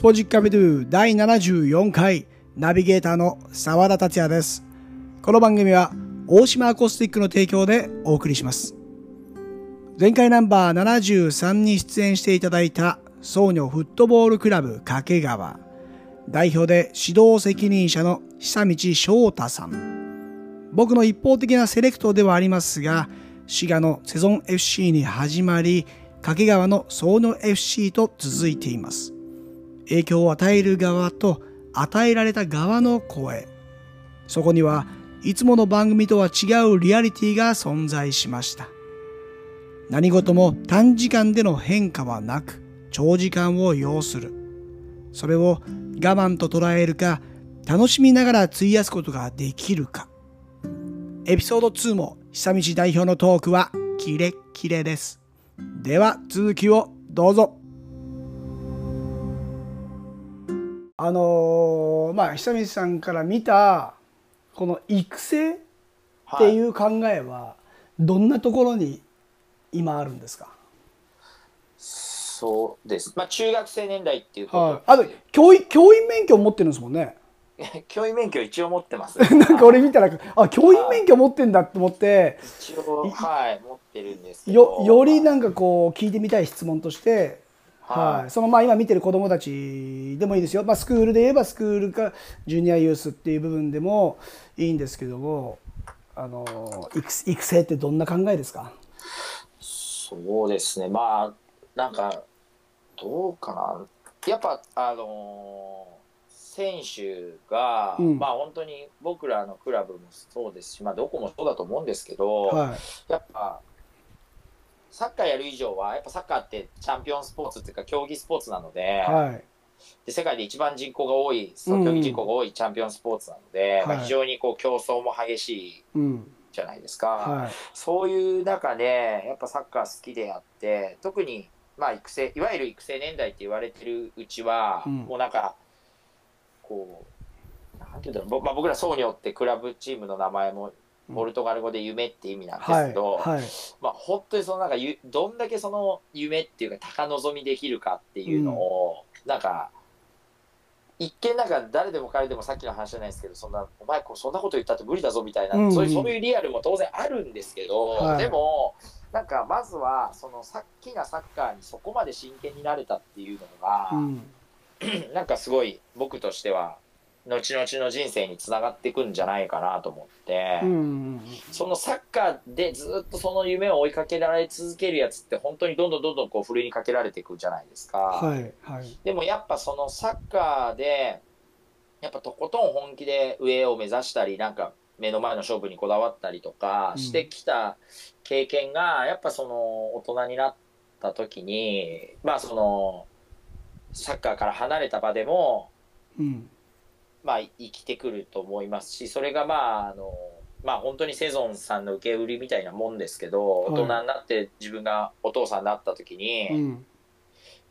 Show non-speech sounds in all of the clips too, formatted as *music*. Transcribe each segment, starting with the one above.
スポジックアビドゥ第74回ナビゲーターの澤田達也です。この番組は大島アコースティックの提供でお送りします。前回ナンバー73に出演していただいたソーニョフットボールクラブ掛川代表で指導責任者の久道翔太さん。僕の一方的なセレクトではありますが、滋賀のセゾン FC に始まり、掛川のソーニョ FC と続いています。影響を与える側と与えられた側の声。そこにはいつもの番組とは違うリアリティが存在しました。何事も短時間での変化はなく、長時間を要する。それを我慢と捉えるか、楽しみながら費やすことができるか。エピソード2も久道代表のトークはキレッキレです。では続きをどうぞ。あのーまあ久道さんから見たこの育成っていう考えはどんなところに今あるんですか、そうです。まあ中学生年代っていうこはい、あと教員教員免許持ってるんですもんね。と、*laughs* 教員免許一応持ってます。*laughs* なんか俺見たらあ教員免許持ってんだって思って一応はい持ってるんです。よよりなんかこう聞いてみたい質問として、はい。はい、そのまあ今見てる子どもたちでもいいですよ、まあ、スクールで言えばスクールかジュニアユースっていう部分でもいいんですけどもあの育育成ってどんな考えですか？そうですね。まあなんかどうかな。やっぱあのー選手が、うん。まあ本当に僕らのクラブもそうですし、まあどこもそうだと思うんですけど、はい。やっぱサッカーやる以上はやっぱサッカーってチャンピオンスポーツっていうか競技スポーツなので,、はい。で世界で一番人口が多いそうんの競技人口が多いチャンピオンスポーツなので、まあ、はい。非常にこう競争も激しいうん。じゃないですか、はい。そういう中でやっぱサッカー好きでやって特にまあ育成いわゆる育成年代って言われてるうちは、うん。もうなんかこうなんていうんだろう、ぼまあ、僕らソーニョってクラブチームの名前もポルトガル語で夢って意味なんですはいけど、はいまあ、本当にそのなんかゆどんだけその夢っていうか高望みできるかっていうのを、なんか一見なんか誰でも彼でもさっきの話じゃないですけどそんなお前そんなこと言ったって無理だぞみたいな、うんうん。そういうそういうリアルも当然あるんですけど、はい。でもなんかまずはそのさっきなサッカーにそこまで真剣になれたっていうのが、うん。*clears throat* なんかすごい僕としては後々の人生につながっていくんじゃないかなと思って。うん。そのサッカーでずっとその夢を追いかけられ続けるやつって本当にどんどんどんどんこうふるいにかけられていくじゃないですか、はいはい。でもやっぱそのサッカーでやっぱとことん本気で上を目指したりなんか目の前の勝負にこだわったりとかうん。してきた経験がやっぱその大人になった時にまあそのサッカーから離れた場でもうんまあ、生きてくると思いますし、それがまあ、あの、まあ本当にセゾンさんの受け売りみたいなもんですけど、はい。大人になって自分がお父さんになった時に、うん。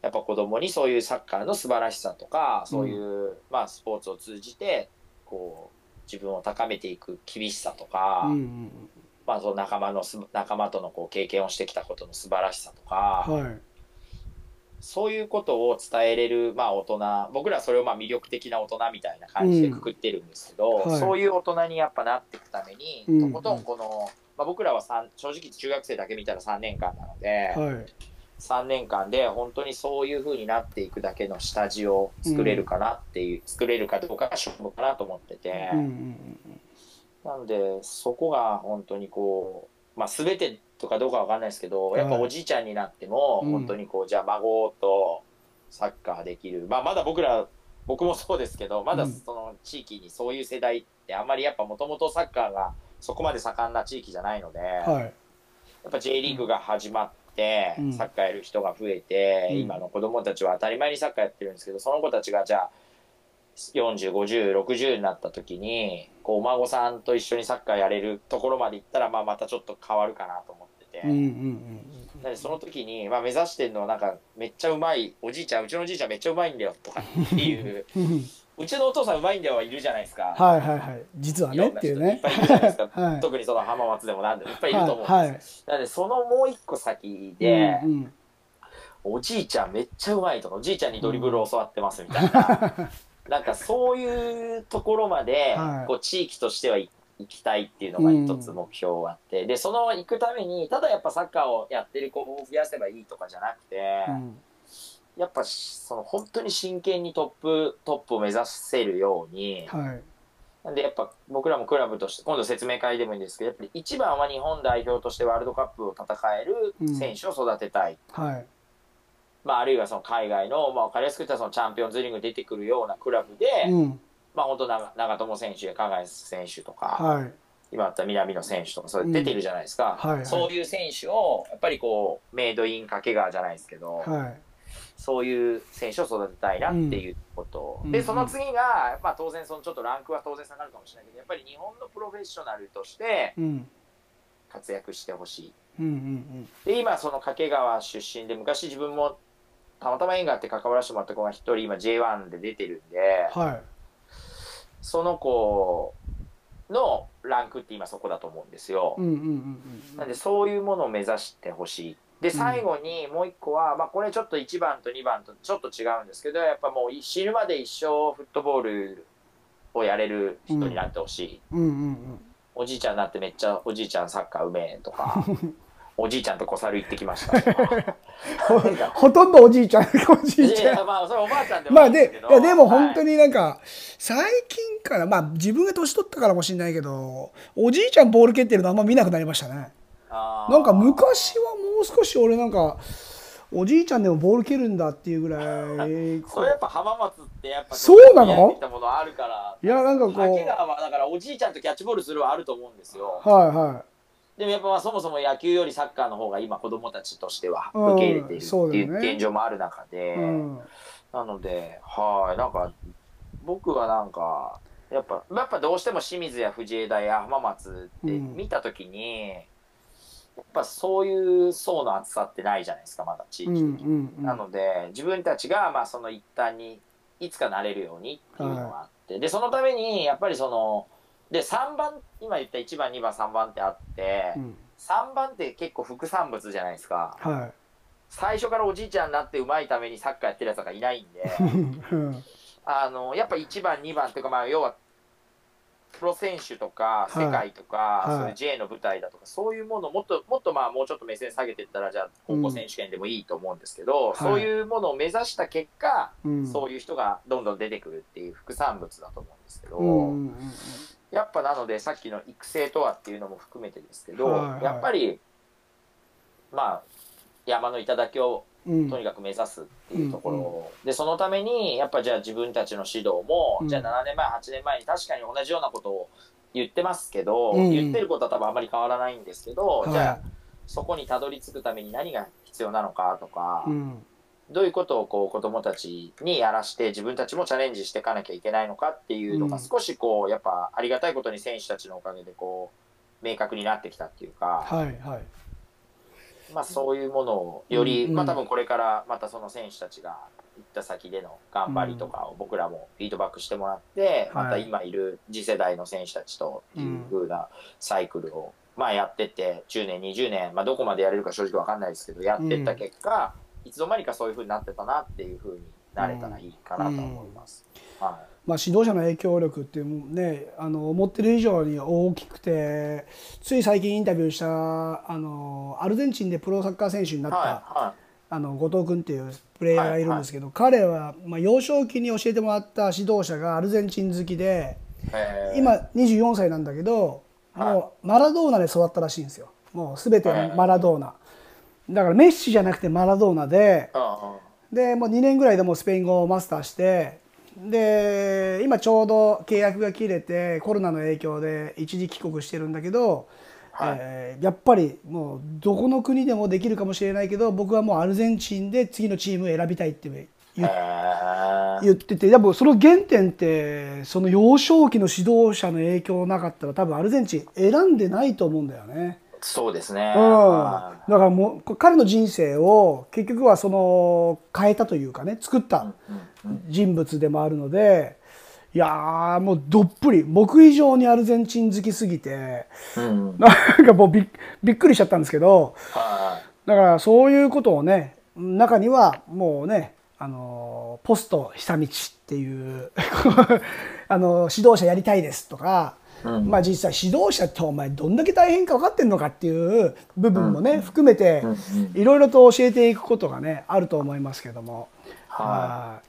やっぱ子供にそういうサッカーの素晴らしさとか、そういう、まあスポーツを通じて、こう、自分を高めていく厳しさとか、うんうん。まあその仲間のす、仲間とのこう経験をしてきたことの素晴らしさとか、はいそういうことを伝えれる、まあ、大人僕らはそれをまあ魅力的な大人みたいな感じでくくってるんですけど、うんはい。そういう大人にやっぱなっていくために、うん。とことんこの、まあ、僕らは三正直中学生だけ見たら3年間なので、はい。3年間で本当にそういう風になっていくだけの下地を作れるかなっていう、作れるかどうかが勝負かなと思ってて、うんうんなのでそこが本当にこう、まあ、全てとかどうかわかんないですけど、やっぱはい。おじいちゃんになっても、うん。本当にこうじゃあ孫とサッカーできる、まあ、まだ僕ら僕もそうですけどまだうん。その地域にそういう世代ってあんまりやっぱもともとサッカーがそこまで盛んな地域じゃないので、やはい。っぱ J リーグが始まって、うん。サッカーやる人が増えて、うん。今の子供たちは当たり前にサッカーやってるんですけどその子たちがじゃあ405060になった時にこうお孫さんと一緒にサッカーやれるところまで行ったら、まあ、またちょっと変わるかなと思ってて、うんうんうんなのでその時に、まあ、目指してるのはなんかめっちゃうまいおじいちゃんうちのおじいちゃんめっちゃうまいんだよとかっていう。うんうちのお父さんうまいんだよはいるじゃないですか。はいはいはい。実はいねっていうね。いっぱいいるじゃないですか、はい。特にその浜松でもなんでも。いっぱいいると思うんです、はいはいなのでそのもう一個先で、うんおじいちゃんめっちゃうまいとかおじいちゃんにドリブル教わってますみたいな、なんかそういうところまで、はい。こう地域としては行きたいっていうのが一つ目標があって、でその行くためにただやっぱサッカーをやってる子を増やせばいいとかじゃなくて、うんやっぱその本当に真剣にトップトップを目指せるように、はい。なんでやっぱ僕らもクラブとして今度説明会でもいいんですけどやっぱり一番は日本代表としてワールドカップを戦える選手を育てたい、はい。まあ、あるいはその海外の、まあ、分かりやすく言ったらそのチャンピオンズリーグに出てくるようなクラブで、うんまあ本当長長友選手や加賀選手とか、はい。今あった南野選手とかそれ出てるじゃないですか、うん。はいはい。そういう選手をやっぱりこうメイドイン掛川じゃないですけど、はい。そういう選手を育てたいなっていうこと、うん。うん。でその次が、まあ、当然そのちょっとランクは当然下がるかもしれないけどやっぱり日本のプロフェッショナルとしてうん。活躍してほしい。うんうんで今その掛川出身で昔自分もたまたま縁があって関わらせてもらった子が一人今 J1 で出てるんでうんはいその子のランクって今そこだと思うんですよ、なんでそういうものを目指してほしい。で最後にもう一個は、まあ、これちょっと1番と2番とちょっと違うんですけどやっぱもう死ぬまで一生フットボールをやれる人になってほしい、おじいちゃんになってめっちゃおじいちゃんサッカーうめえとか *laughs* おじいちゃんと小猿行ってきました。*laughs* ほとんどおじいちゃんおじいいちゃん。やまあそれおばあちゃんでもまあでいやでも本当はいになんか最近からまあ自分が年取ったからもしれないけどおじいちゃんボール蹴ってるのあんま見なくなりましたね。なんか昔はもう少し俺なんかおじいちゃんでもボール蹴るんだっていうぐらい *laughs* それやっぱ浜松ってやっぱそうなの？やってきたものあるからいやなんかこう掛川はだからおじいちゃんとキャッチボールするはあると思うんですよ。はいはでもやっぱまあそもそも野球よりサッカーの方が今子供たちとしてはうん受け入れているっていう現状もある中で、い、うん、なのではいなんか僕はなんかやっぱやっぱどうしても清水や藤枝や浜松ってうん見た時に、やっぱそういう層の厚さってないじゃないですかまだ地域うん的に。うんうんなので自分たちがまあその一端にいつかなれるようにっていうのがあって、でそのためにやっぱりそので3番今言った1番2番3番ってあって、うん。3番って結構副産物じゃないですか。は最初からおじいちゃんになってうまいためにサッカーやってるやつがいないんで。い *laughs* うん。あのやっぱ1番2番っていうかまあ要はプロ選手とかはい。世界とか、はい。そういう J の舞台だとかそういうものをもっともっとまあもうちょっと目線下げていったらじゃあ高校選手権でもいいと思うんですけど、はい。そういうものを目指した結果、うん。そういう人がどんどん出てくるっていう副産物だと思うんですけど、うんうんうんやっぱなのでさっきの育成とはっていうのも含めてですけど、はいはい。やっぱりまあ山の頂をうん。とにかく目指すっていうところ、でそのためにやっぱじゃあ自分たちの指導も、うん。じゃあ7年前8年前に確かに同じようなことを言ってますけど、うん。言ってることは多分あまり変わらないんですけど、はい。じゃあそこにたどり着くために何が必要なのかとか、うんどういうことをこう子どもたちにやらして自分たちもチャレンジしていかなきゃいけないのかっていうのがうん。少しこうやっぱありがたいことに選手たちのおかげでこう明確になってきたっていうか、はいはい。まあ、そういうものをより、うんまあ、多分これからまたその選手たちが行った先での頑張りとかを僕らもフィードバックしてもらって、はい。また今いる次世代の選手たちという風なサイクルを、まあ、やってって10年20年、まあ、どこまでやれるか正直わかんないですけどやってった結果、いつの間にかそういう風になってたなっていう風になれたらいいかなと思います。はい。まあ、指導者の影響力ってもうねあの思ってる以上に大きくてつい最近インタビューしたあのアルゼンチンでプロサッカー選手になった、はあの後藤君っていうプレイヤーがいるんですけど、彼は、まあ、幼少期に教えてもらった指導者がアルゼンチン好きで今24歳なんだけどはい。もうマラドーナで育ったらしいんですよ。もう全てマラドーナだからメッシじゃなくてマラドーナででもう2年ぐらいでもうスペイン語をマスターしてで今ちょうど契約が切れてコロナの影響で一時帰国してるんだけど、はい。えーやっぱりもうどこの国でもできるかもしれないけど僕はもうアルゼンチンで次のチームを選びたいって言っててやっぱその原点ってその幼少期の指導者の影響なかったら多分アルゼンチン選んでないと思うんだよね。そうですね。うん、だはからもう彼の人生を結局はその変えたというかね作った人物でもあるのでいやーもうどっぷり僕以上にアルゼンチン好きすぎてうんなんかもうびっびっくりしちゃったんですけどはだからそういうことをね中にはもうねあのポスト久道っていう *laughs* あの指導者やりたいですとか、うん。まあ実際指導者ってお前どんだけ大変か分かってんのかっていう部分もね、含めていろいろと教えていくことがねあると思いますけども、はは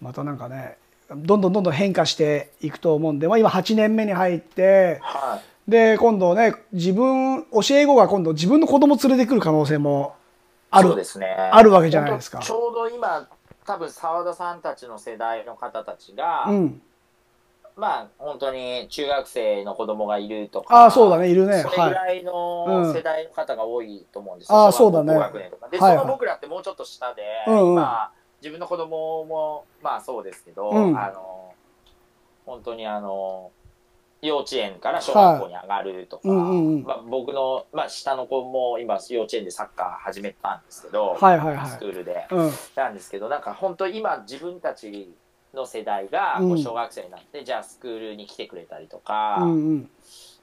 い。またなんかねどんどんどんどん変化していくと思うんで、まあ、今8年目に入ってい。はい。で今度ね自分教え子が今度自分の子供連れてくる可能性もある。あるわけじゃないですか。ちょうど今、多分澤田さんたちの世代の方たちが、うん、まあ本当に中学生の子供がいるとか、ああそうだねいるね。それぐはいらい。の世代の方が多いと思うんですよ。あそうだね高学年とか。で、はいはい。その僕らってもうちょっと下で、うんうん。今自分の子供もまあそうですけど、うん。あの本当にあの幼稚園から小学校に上がるとか、はいうんうんうん。まあ、僕の、まあ、下の子も今幼稚園でサッカー始めたんですけど、はいはいはい。スクールで。うん。なんですけどなんか本当今自分たちの世代がうん。こう小学生になって、じゃあスクールに来てくれたりとか、うんうん。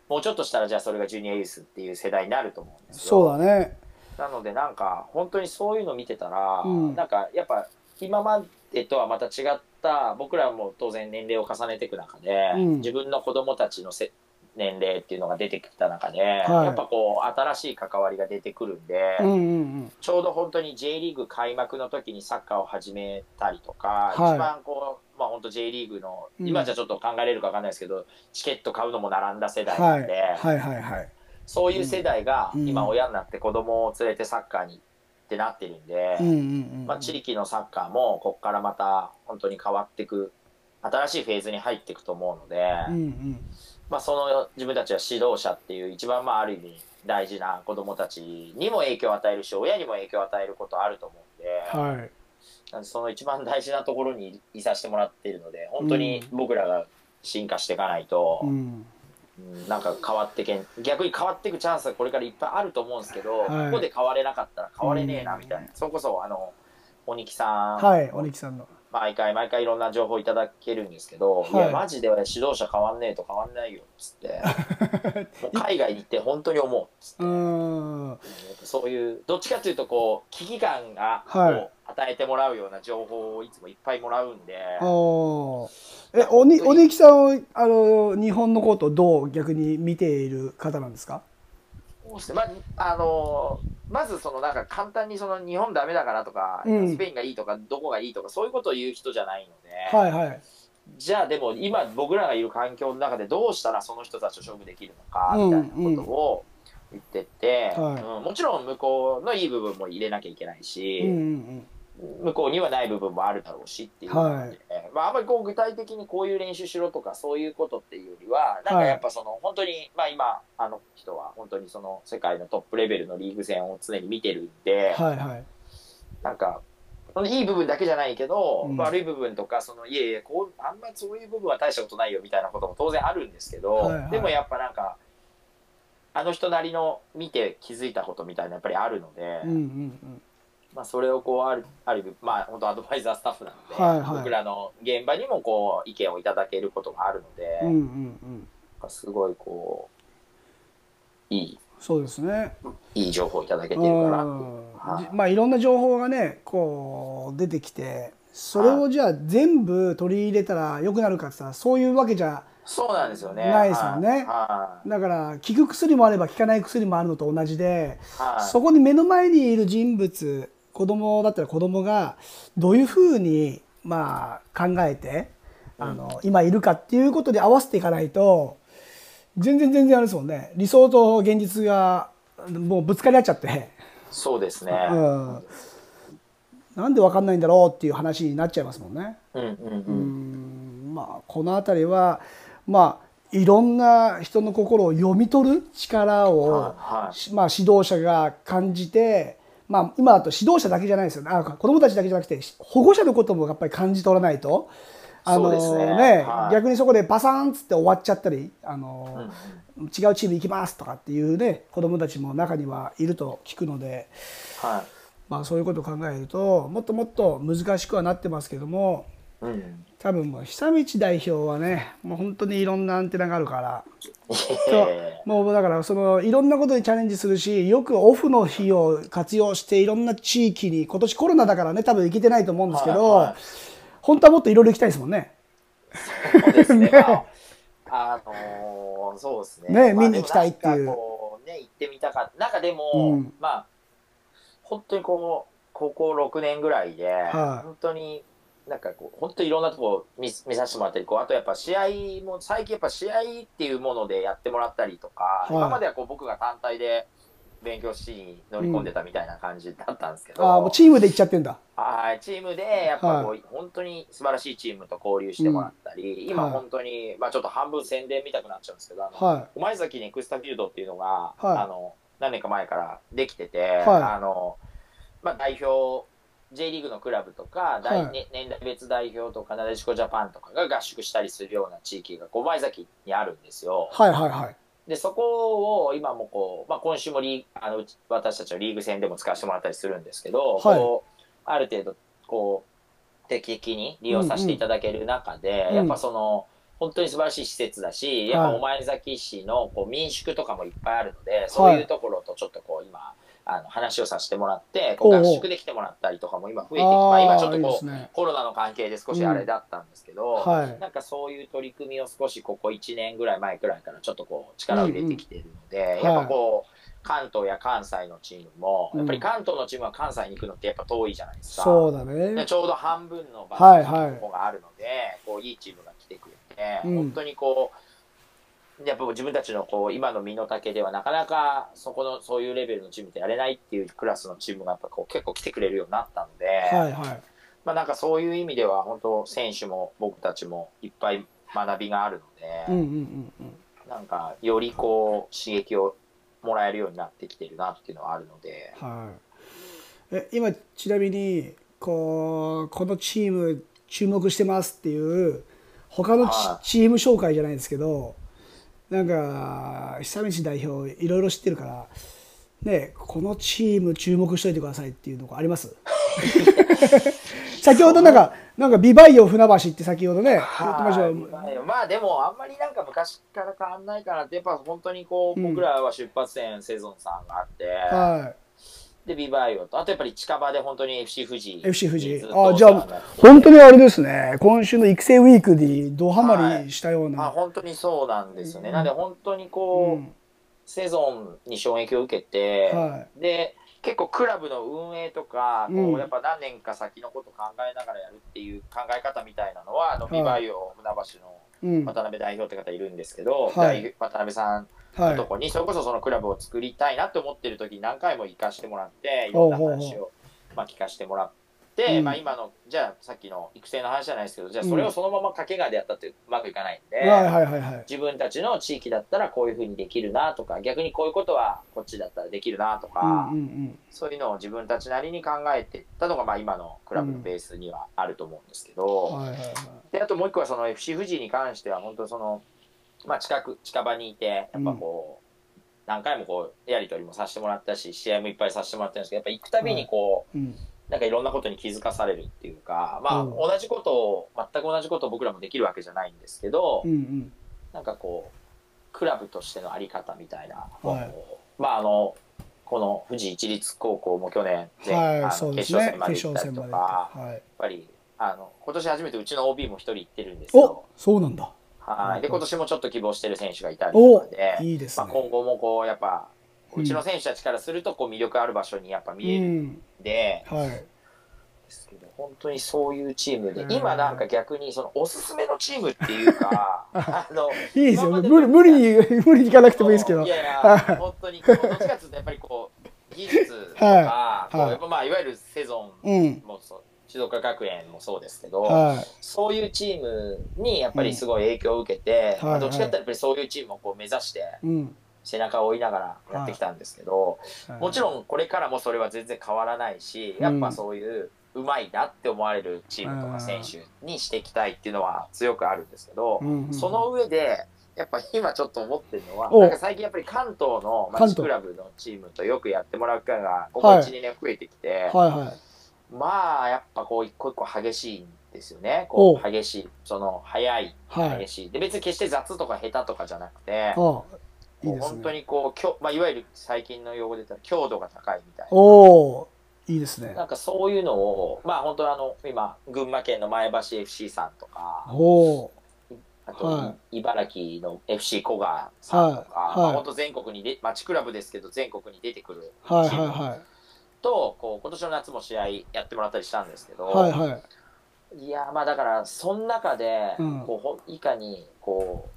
もうちょっとしたらじゃあそれがジュニアユースっていう世代になると思うんですよ。そうだね。なのでなんか本当にそういうの見てたら、うん。なんかやっぱ今までとはまた違った僕らも当然年齢を重ねていく中で、うん。自分の子供たちのせ年齢っていうのが出てきた中で、はい。やっぱこう新しい関わりが出てくるんで、うんうんうん。ちょうど本当に J リーグ開幕の時にサッカーを始めたりとか、はい。一番こう、まあ本当 J リーグの、うん。今じゃちょっと考えれるかわかんないですけど、チケット買うのも並んだ世代なはいんで、はいはいはいそういう世代がうん。今親になって子供を連れてサッカーにってなってるんで、うんうんうんまあ地域のサッカーもここからまた本当に変わっていく、新しいフェーズに入っていくと思うので、うんうんまあその自分たちは指導者っていう一番まあある意味大事な子供たちにも影響を与えるし、親にも影響を与えることあると思うんで、はい。なんでその一番大事なところにいさせてもらっているので本当に僕らが進化していかないと、うん。うんなんか変わってけん逆に変わっていくチャンスがこれからいっぱいあると思うんですけど、はい。ここで変われなかったら変われねえなうんみたいな、それこそあの鬼木さん、はい鬼木さんの毎回毎回いろんな情報いただけるんですけど、はい。い、やマジで指導者変わんねえと変わんないよっつって。*laughs* 海外に行って本当に思うっつって。そういうどっちかというとこう危機感が、はい。を与えてもらうような情報をいつもいっぱいもらうんで。おー。え鬼鬼木さんはあの日本のことをどう逆に見ている方なんですか？そうですねまああのまずそのなんか簡単にその日本ダメだからとか、うん。スペインがいいとかどこがいいとかそういうことを言う人じゃないので、はいはい。じゃあでも今僕らがいる環境の中でどうしたらその人たちと勝負できるのかうんみたいなことを言ってって、はい。うんもちろん向こうのいい部分も入れなきゃいけないし、うんうん向こうにはない部分もあるだろうしっていうので、はい。まあ、あんまりこう具体的にこういう練習しろとかそういうことっていうよりはなんかやっぱその本当に、まあ、今あの人は本当にその世界のトップレベルのリーグ戦を常に見てるんで、うんはいはい。なんかそのいい部分だけじゃないけど、うん。悪い部分とかそのいえいえこうあんまそういう部分は大したことないよみたいなことも当然あるんですけど、はいはい。でもやっぱなんかあの人なりの見て気づいたことみたいなやっぱりあるので。うんうんまあ、それをこうあるある意味まあ本当アドバイザースタッフなので、はいはい。僕らの現場にもこう意見をいただけることがあるので、うんうんうん。うんすごいこういいそうですね。いい情報をいただけてるから、う。ん。はい。じまあいろんな情報がねこう出てきてそれをじゃあ全部取り入れたら良くなるかって言ったらそういうわけじゃそうなんですよね。ないですよね。だから効く薬もあれば効かない薬もあるのと同じでそこに目の前にいる人物子供だったら子供がどういうふうにまあ考えてあの今いるかっていうことで合わせていかないと全然全然あれですもんね。理想と現実がもうぶつかり合っちゃって、そうですね、うん、なんで分かんないんだろうっていう話になっちゃいますもんね。うんうんううん。んまあこの辺りはまあいろんな人の心を読み取る力を、はいはい。しまあ、指導者が感じて、まあ、今だと指導者だけじゃないですよね。あ子どもたちだけじゃなくて保護者のこともやっぱり感じ取らないと。あのそうですね。はい。逆にそこでバサーンっつって終わっちゃったりあの、うん違うチーム行きますとかっていうね子どもたちも中にはいると聞くので、はい。まあ、そういうことを考えるともっともっと難しくはなってますけどもうん。多分もう久道代表はねもう本当にいろんなアンテナがあるから *laughs* えもうだからそのいろんなことにチャレンジするしよくオフの日を活用していろんな地域に今年コロナだからね多分行けてないと思うんですけど、はいはい本当はもっといろいろ行きたいですもんね。そうですね。ね *laughs* まあ、あのーそうですね。まあね見に行きたいっていうね、行ってみたかった。なんかでも、うんまあ、本当にこう、高校6年ぐらいで、はい本当に、なんかこう、本当にいろんなとこ見見させてもらったり、こう、あとやっぱ試合も、最近やっぱ試合っていうものでやってもらったりとか、はい。今まではこう僕が単体で勉強しに乗り込んでたみたいな感じだったんですけど、ああもうチームで行っちゃってんだ。はい、チームで、やっぱこう、本当に素晴らしいチームと交流してもらったり、今はい。本当に、まあちょっと半分宣伝見たくなっちゃうんですけど、あのは前崎ネクスタフィールドっていうのが、はい。あの、何年か前からできてて、はい。あの、まあ代表、J リーグのクラブとか、大はい。ね年代別代表とか、なでしこジャパンとかが合宿したりするような地域が、こう前崎にあるんですよ。いはいはいはい。で、そこを今もこう、まあ、今週もリーあの私たちのリーグ戦でも使わせてもらったりするんですけど、はい。こうある程度、こう、定期的に利用させていただける中で、うんやっぱその、本当に素晴らしい施設だし、やっぱお前崎市のこう民宿とかもいっぱいあるので、そういうところとちょっとこう今、あの話をさせてもらって、こう合宿で来てもらったりとかも今増えてまあ、今ちょっとこう、すね。コロナの関係で少しあれだったんですけど、はい。なんかそういう取り組みを少しここ1年ぐらい前くらいからちょっとこう力を入れてきているので、うんやっぱこう、関東や関西のチームも、うんやっぱり関東のチームは関西に行くのってやっぱ遠いじゃないですか。そうだでね。ちょうど半分の場はいはいの方があるので、こういいチームが来てくれて、うん本当にこう、やっぱ自分たちのこう今の身の丈ではなかなかそこのそういうレベルのチームってやれないっていうクラスのチームがやっぱこう結構来てくれるようになったので、はいはい。まあなんかそういう意味では本当選手も僕たちもいっぱい学びがあるので、うんうんうんうん。なんかよりこう刺激をもらえるようになってきてるなっていうのはあるので、はい。え今ちなみにこうこのチーム注目してますっていう他のチはいチーム紹介じゃないですけどなんか久道代表いろいろ知ってるからねこのチーム注目しといてくださいっていうのがあります？*laughs* 先ほどなんかなんかビバイオ船橋って先ほどねまあでもあんまりなんか昔から変わんないかなってやっぱ本当にこううん。僕らは出発点セゾンさんがあって、はでビバイオと。あとやっぱり近場で本当に FC 富士 FC 富士。あじゃあ本当にあれですね。今週の育成ウィークにドハマりしたようあな、本当にそうなんですよね、うん。なんで本当にうこう、ん。セゾンに衝撃を受けて、はで結構クラブの運営とか、こうやっぱ何年か先のこと考えながらやるっていう考え方みたいなのはあのはいビバイオ船橋のうん。渡辺代表って方いるんですけど、はい。代渡辺さんはいのとこにそれこそそのクラブを作りたいなと思ってる時に何回も行かしてもらっていろんな話をまあ聞かせてもらって、うん。まあ、今のじゃあさっきの育成の話じゃないですけどじゃあそれをそのまま掛川でやったってうまくいかないんで。はいはいはいはい。自分たちの地域だったらこういうふうにできるなとか逆にこういうことはこっちだったらできるなとか、うんうんそういうのを自分たちなりに考えていったのがまあ今のクラブのベースにはあると思うんですけど、うんはいはいはい。であともう一個はその FC 富士に関しては本当その、まあ、近く近場にいてやっぱこう、何回もこうやり取りもさせてもらったし試合もいっぱいさせてもらってるんですけどやっぱ行くたびにこう、うん。なんかいろんなことに気づかされるっていうかまあ、うん。同じことを全く同じことを僕らもできるわけじゃないんですけど、うんうん。なんかこう、クラブとしてのあり方みたいな、はい。まああの、この富士一律高校も去年、ねはいあのね。決勝戦まで決行ったりとか、はい。やっぱり、あの、今年初めてうちの OB も一人行ってるんですよ。お。そうなんだはい。で、今年もちょっと希望してる選手がいたりおとかで、まあ、いいですね。今後もこう、やっぱ、うん。うちの選手たちからすると、こう、魅力ある場所にやっぱ見うえるんん。で、はい。ですけど、本当にそういうチームで。う、ん。今なんか逆に、その、おすすめのチームっていうか、*laughs* あの、いいですよ。無理無理に無理に行かなくてもいいですけど。いやいはいや、本当に、どっちかっていうと、やっぱりこう、技術とか、*laughs* はい。こうやっぱまあ、いわゆるセゾうん。ンもそう、静岡学園もそうですけど、はそういうチームにやっぱりすごい影響を受けて、うんはい。まあどっちかってやっぱりそういうチームをこう目指して、いうん。背中を追いながらやってきたんですけど、もちんろんこれからもそれは全然変わらないし、やっぱそういう、うまいなって思われるチームとか選手にしていきたいっていうのは強くあるんですけど、その上で、やっぱ今ちょっと思ってるのは、お。なんか最近やっぱり関東の関東。町クラブのチームとよくやってもらう機会が、ここはい。1、2年増えてきて、はいはいまあ、やっぱこう一個一個激しいんですよね。こおう。激しい、その速い、はい。激しい。で、別に決して雑とか下手とかじゃなくて、いいうです本当ねにこう、きょまあ、いわゆる最近の用語で言ったら強度が高いみたいな。おおいいですね。なんかそういうのを、まあ本当あの、今、群馬県の前橋 FC さんとか、おおあと、はい。茨城の FC 古賀さんとか、はい。はい。まあ本当全国にで、町クラブですけど全国に出てくるはいチームはい。はいと、こう今年の夏も試合やってもらったりしたんですけど、はいはい。いやまあだからその中で、うん。こうほいかにこ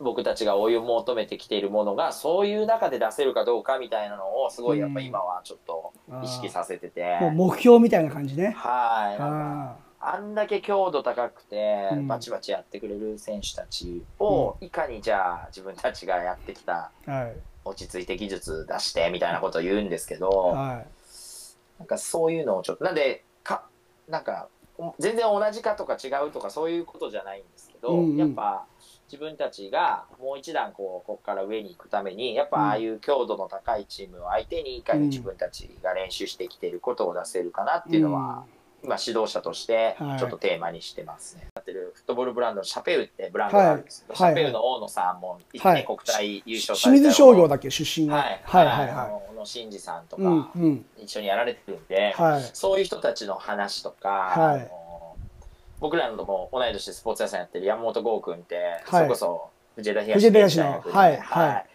う僕たちが追い求めてきているものがそういう中で出せるかどうかみたいなのをすごいやっぱ今はちょっと意識させてて、もう目標みたいな感じね。はい。なんかああんだけ強度高くてうん。バチバチやってくれる選手たちをいかにじゃあ自分たちがやってきた落ち着いて技術出してみたいなことを言うんですけど、はなんかそういうのをちょっと、なんで、か、なんか、お全然同じかとか違うとかそういうことじゃないんですけど、うんうん。やっぱ自分たちがもう一段こう、ここから上に行くために、やっぱああいう強度の高いチームを相手にいかに自分たちが練習してきていることを出せるかなっていうのは、今指導者としてはい。ちょっとテーマにしてますね。やってるフットボールブランドのシャペウってブランドがあるんですけど、シャペウの大野さんも、はい。ね国体優勝清水商業だっけ出身がはい、はいはいあはの小野伸二さんとかうん一緒にやられてるんで、はい。そういう人たちの話とか、はい。僕らのも同い年でスポーツ屋さんやってる山本剛君って、はい。それこそ藤枝東東の。大学で、はい。はい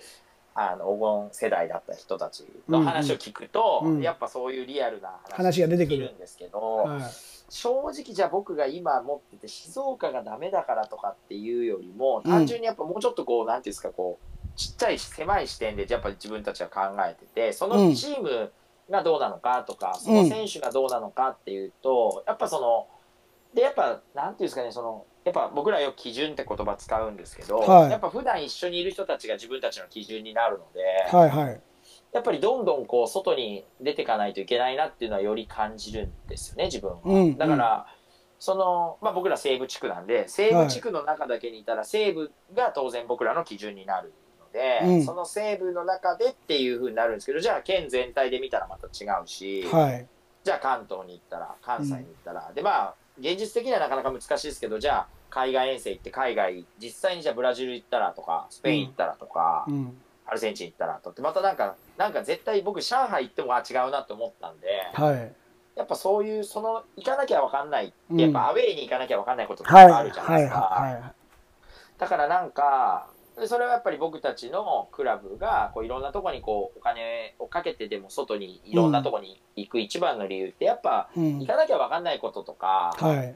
あの黄金世代だった人たちの話を聞くと、うんうん。やっぱそういうリアルな話話が出てくる。んですけど、はい。正直じゃあ僕が今持ってて静岡がダメだからとかっていうよりも単純にやっぱもうちょっとこう、なんていうんですかこうちっちゃい狭い視点でやっぱり自分たちは考えててそのチームがどうなのかとか、その選手がどうなのかっていうとやっぱそのでやっぱなんていうんですかねそのやっぱ僕らよく基準って言葉使うんですけど、はい。やっぱ普段一緒にいる人たちが自分たちの基準になるので、はいはい。やっぱりどんどんこう外に出ていかないといけないなっていうのはより感じるんですよね自分は。うんだから、そのまあ、僕ら西部地区なんで西部地区の中だけにいたら西部が当然僕らの基準になるので、うん。その西部の中でっていうふうになるんですけどじゃあ県全体で見たらまた違うし、はい。じゃあ関東に行ったら関西に行ったら、でまあ現実的にはなかなか難しいですけどじゃあ海外遠征行って海外実際にじゃあブラジル行ったらとかスペイン行ったらとか、うん。アルゼンチン行ったらとってまたなんかなんか絶対僕上海行ってもあ違うなって思ったんではい。やっぱそういうその行かなきゃ分かんないってうん。やっぱアウェーに行かなきゃ分かんないことってはい。あるじゃないはいですか、はだからなんかでそれはやっぱり僕たちのクラブがこういろんなとこにこうお金をかけてでも外にいろんなとこに行く一番の理由ってやっぱいうん。行かなきゃ分かんないこととか、はい。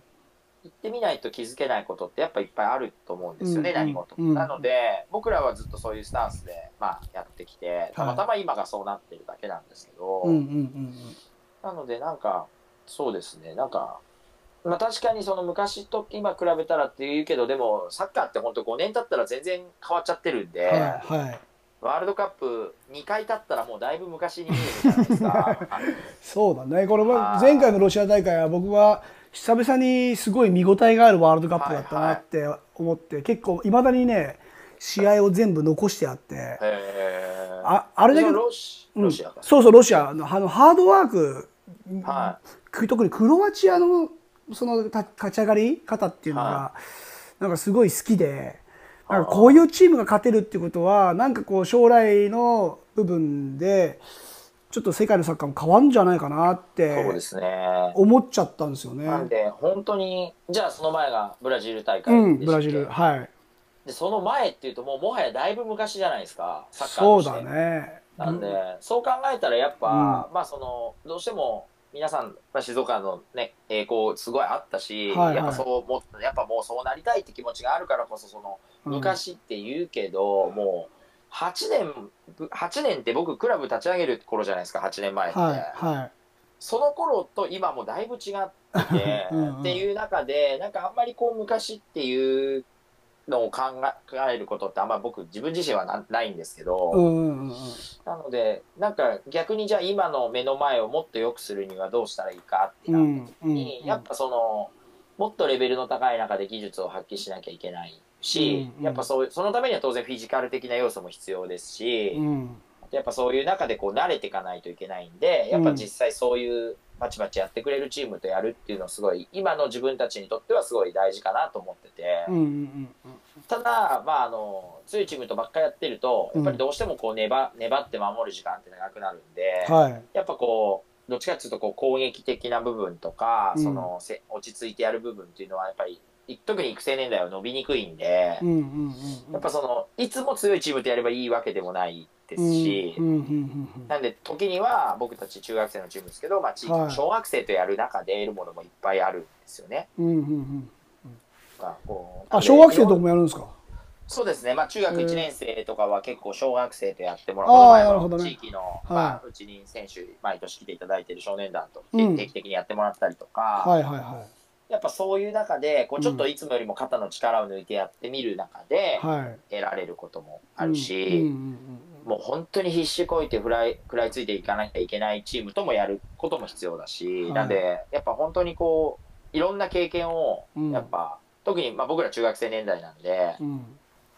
行ってみないと気づけないことってやっぱいっぱいあると思うんですよね、うん。何事も、うん。なので僕らはずっとそういうスタンスで、まあ、やってきてたまたま今がそうなってるだけなんですけど、うんうんうん。なのでなんかそうですねなんか、まあ、確かにその昔と今比べたらっていうけどでもサッカーって本当5年経ったら全然変わっちゃってるんで、はいはい。ワールドカップ2回経ったらもうだいぶ昔に見えるじゃないですか。そうだね。これは前回のロシア大会は僕は久々にすごい見応えがあるワールドカップだったなって思って結構いまだにね試合を全部残してあって。ああれだけロシうん。ロシアか、そうそうロシアのあのハードワーク、はく特にクロアチアのそのた勝ち上がり方っていうのが、はなんかすごい好きでなんかこういうチームが勝てるってことはなんかこう将来の部分でちょっと世界のサッカーも変わるんじゃないかなってそうですね。思っちゃったんですよね。なんで本当にじゃあその前がブラジル大会うん、でブラジル、はい、けでその前っていうともうもはやだいぶ昔じゃないですかサッカーそうとしてだね。なんで、そう考えたらやっぱ、うんまあそのどうしても皆さん、まあ、静岡のね栄光すごいあったし、はいはい。やっぱそうもやっぱもうそうなりたいって気持ちがあるからこそそのうん。昔って言うけど、もう8年8年って僕クラブ立ち上げる頃じゃないですか8年前って、はいはい。その頃と今もだいぶ違ってて *laughs* うんうん。っていう中でなんかあんまりこう昔っていうのを考えることってあんま僕自分自身はなないんですけど、なのでなんか逆にじゃあ今の目の前をもっと良くするにはどうしたらいいかってうなった時に、やっぱそのもっとレベルの高い中で技術を発揮しなきゃいけないし、やっぱそうそのためには当然フィジカル的な要素も必要ですし、うんやっぱそういう中でこう慣れていかないといけないんで、やっぱ実際そういうバチバチやってくれるチームとやるっていうのはすごい、今の自分たちにとってはすごい大事かなと思ってて、ただ、まあ、あの、強いチームとばっかりやってると、やっぱりどうしてもこう粘、粘って守る時間って長くなるんで、うん。はい。やっぱこう、どっちかっていうとこう攻撃的な部分とか、うん。そのせ落ち着いてやる部分っていうのはやっぱりい特に育成年代は伸びにくいんで、うんうんうんうん。やっぱそのいつも強いチームとやればいいわけでもないですし、うんうんうんうんなんで時には僕たち中学生のチームですけど、まあ、地域はい。の小学生とやる中で得るものもいっぱいあるんですよね。うんうんうん。まあこうあ、小学生とかもやるんですか？そうですね、まあ、中学へー1年生とかは結構小学生とやってもらう、あー地域の、はい。まあ、うちに選手、毎年来ていただいている少年団とうん定期的にやってもらったりとか、はいはいはやっぱそういう中でこうちょっといつもよりも肩の力を抜いてやってみる中で。得られることもあるし、もう本当に必死こいて食らい食らいついていかなきゃいけないチームともやることも必要だし、はい。なんでやっぱ本当にこういろんな経験をうん。やっぱ、特にまあ僕ら中学生年代なんで、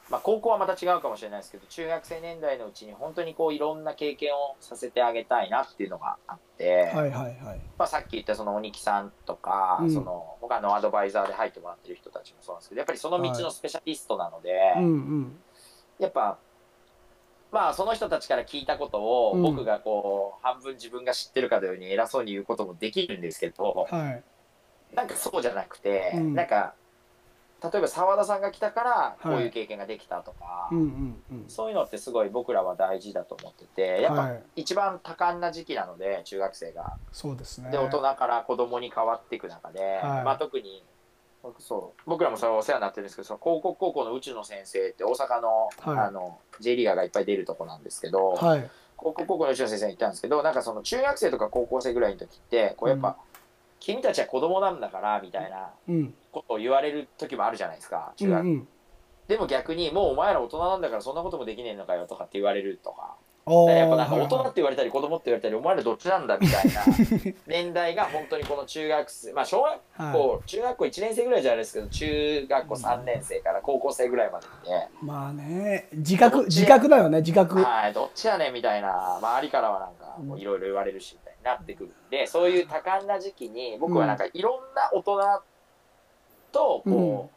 まあ、高校はまた違うかもしれないですけど中学生年代のうちに本当にこういろんな経験をさせてあげたいなっていうのがあって、はいはいはい。まあ、さっき言ったその鬼木さんとか、うんその他のアドバイザーで入ってもらってる人たちもそうなんですけどやっぱりその道のスペシャリストなので、うんうん。やっぱまあその人たちから聞いたことをうん僕がこう、半分自分が知ってるかのように偉そうに言うこともできるんですけどはい。なんかそうじゃなくて、うんなんか例えば澤田さんが来たからこういう経験ができたとか、うんうんうん。そういうのってすごい僕らは大事だと思っててやっぱはい。一番多感な時期なので中学生が。そうですね。で大人から子供に変わっていく中で、はいまあ、特に僕そう僕らもそれお世話になってるんですけどその広告高校の宇宙の先生って大阪の,、はいあの J リーガーがいっぱい出るとこなんですけど、はい。広告高校の宇宙の先生に言ったんですけどなんかその中学生とか高校生ぐらいの時ってこうやっぱ、うん君たちは子供なんだからみたいなうん。ことを言われる時もあるじゃないですか中学、うんうん。でも逆にもうお前ら大人なんだからそんなこともできねえのかよとかって言われるとかやっぱなんか大人って言われたり子供って言われたりお前らどっちなんだみたいな *laughs* 年代が本当にこの中学生まあ小学はい校中学校1年生ぐらいじゃないですけど中学校3年生から高校生ぐらいまでで、まあね、自覚、自覚だよね、自覚。はい、どっちやねんみたいな周りからはなんかいろいろ言われるしみたいになってくるんでそういう多感な時期に僕はなんかいろんな大人とこ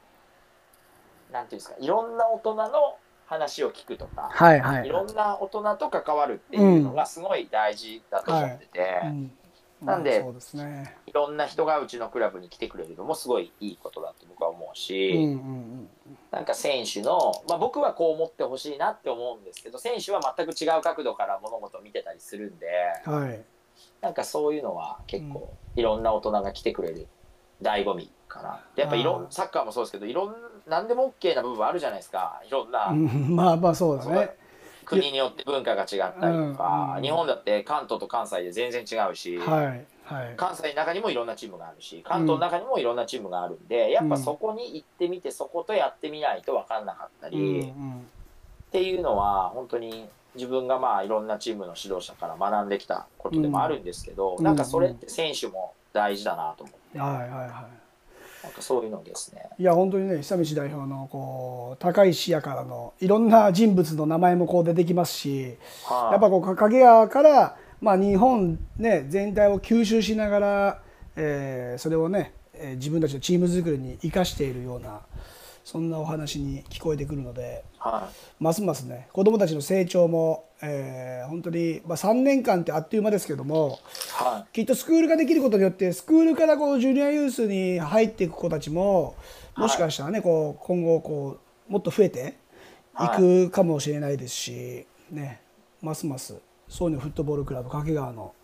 う、なんていうんですかいろんな大人の話を聞くとか、はいはいい。ろんな大人と関わるっていうのがすごい大事だと思ってて、うん。なんでですね。いろんな人がうちのクラブに来てくれるのもすごいいいことだと僕は思うし、うんうん。なんか選手の、まあ、僕はこう思ってほしいなって思うんですけど選手は全く違う角度から物事を見てするんでうん。はい。なんかそういうのは結構いろんな大人が来てくれる醍醐味かなでやっぱいろサッカーもそうですけどいろん何でも OK な部分あるじゃないですかいろんな。うん *laughs* まあまあそうだね。国によって文化が違ったりとか、うん日本だって関東と関西で全然違うし、はいはい。関西の中にもいろんなチームがあるし関東の中にもいろんなチームがあるんで、やっぱそこに行ってみてそことやってみないと分かんなかったり、うんうっんていうのは本当に自分がまあいろんなチームの指導者から学んできたことでもあるんですけど、うんなんかそれって選手も大事だなと思って、はいはいはなんかそういうのですね。い。いや本当にね久道代表のこう高い視野からのいろんな人物の名前もこう出てきますし、はいやっぱこう影川からまあ日本ね全体を吸収しながら、えーそれをね、えー自分たちのチーム作りに生かしているようなそんなお話に聞こえてくるので。はい。ますますね子どもたちの成長も、えー本当に、まあ、3年間ってあっという間ですけどもはきっとスクール化できることによってスクールからこうジュニアユースに入っていく子たちももしかしたらね、こう今後こうもっと増えてい。くかもしれないですし、ね、ますますそういうのフットボールクラブ掛川の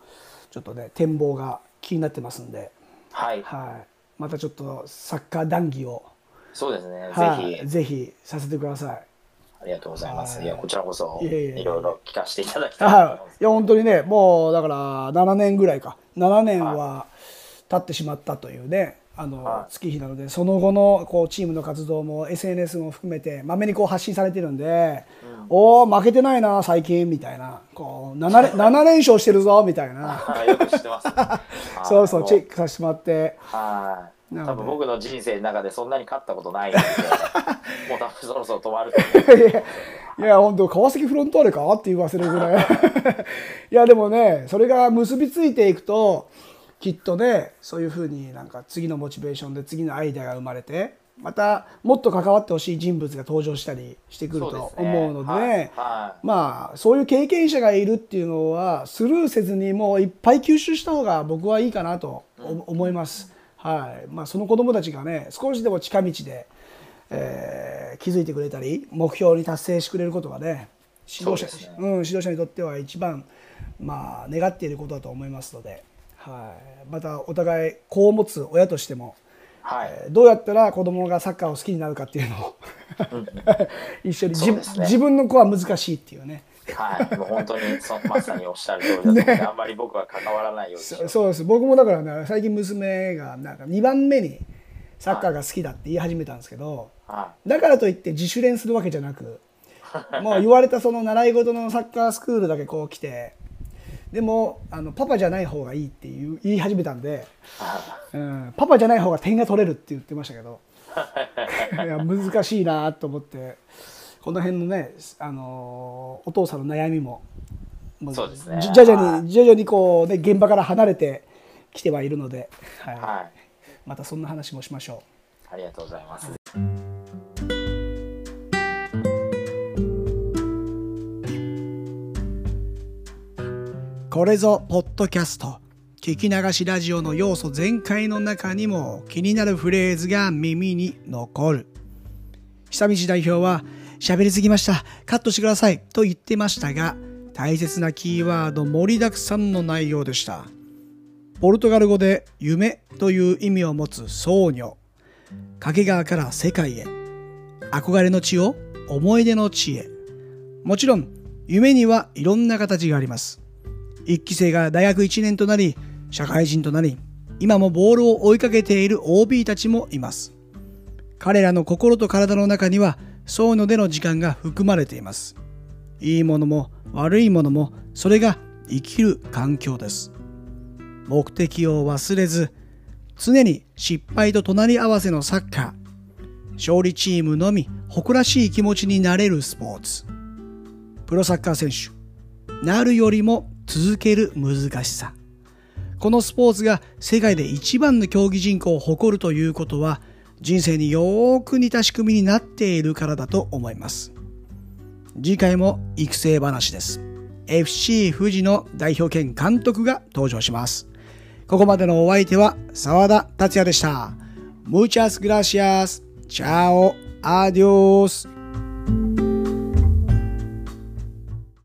ちょっとね展望が気になってますんで、い、はい、はい、またちょっとサッカー談義を、そうですね、はい、ぜひ。ぜひさせてください。ありがとうございます。はい。いやこちらこそいろいろ聞かせていただきたいいや本当にねもうだから7年ぐらいか。7年は経ってしまったというねあの、はい。月日なのでその後のこうチームの活動も SNS も含めてまめにこう発信されてるんで、おお負けてないな最近みたいな。こう 7, 連7連勝してるぞみたいな。*laughs* はいよく知ってます、ね。*laughs* そうそうチェック。クさせてもらって。はな多分僕の人生の中でそんなに勝ったことないんで。*laughs* もう多分そろそろ止まると思う。いやいや、本当川崎フロンターレかって言わせるぐらい。*laughs* いや、でもね、それが結びついていくと、きっとね、そういうふうになんか次のモチベーションで次のアイデアが生まれて、またもっと関わってほしい人物が登場したりしてくるとそうですね。思うので、はい。はまあ、そういう経験者がいるっていうのは、スルーせずにもういっぱい吸収した方が僕はいいかなとお思います。はい。まあ、その子供たちがね、少しでも近道で、えー気づいてくれたり目標に達成してくれることがね指導者そうね。うん、指導者にとっては一番、まあ、願っていることだと思いますので、はい、またお互い子を持つ親としても、はい。えーどうやったら子供がサッカーを好きになるかっていうのを *laughs* 一緒にね。自分の子は難しいっていうねはい、もう本当にそまさにおっしゃる通りだと思う。の *laughs* で、あんまり僕は関わらないようにしよそうです。僕もだからね最近娘がなんか2番目にサッカーが好きだって言い始めたんですけど、う。はだからといって自主練するわけじゃなくもう言われたその習い事のサッカースクールだけこう来てでもあのパパじゃない方がいいって言う言い始めたんで、うん、パパじゃない方が点が取れるって言ってましたけど。*laughs* いや難しいなと思ってこの辺のね、あのお父さんの悩みももそうですね。じ徐々に徐々にこう、ね、現場から離れてきてはいるので、はい。い、はい、またそんな話もしましょう。ありがとうございます。これぞポッドキャスト。聞き流しラジオの要素全開の中にも気になるフレーズが耳に残る。久道代表は喋りすぎました。カットしてください。と言ってましたが大切なキーワード盛りだくさんの内容でした。ポルトガル語で夢という意味を持つ僧侶。掛川から世界へ。憧れの地を思い出の地へ。もちろん夢にはいろんな形があります。一期生が大学1年となり社会人となり今もボールを追いかけている OB たちもいます。彼らの心と体の中にはそういうのでの時間が含まれています。いいものも悪いものもそれが生きる環境です。目的を忘れず常に失敗と隣り合わせのサッカー。勝利チームのみ誇らしい気持ちになれるスポーツ。プロサッカー選手なるよりも続ける難しさ。このスポーツが世界で一番の競技人口を誇るということは人生によーく似た仕組みになっているからだと思います次回も育成話です FC 富士の代表兼監督が登場しますここまでのお相手は沢田達也でした Muchas gracias. Chao. Adios.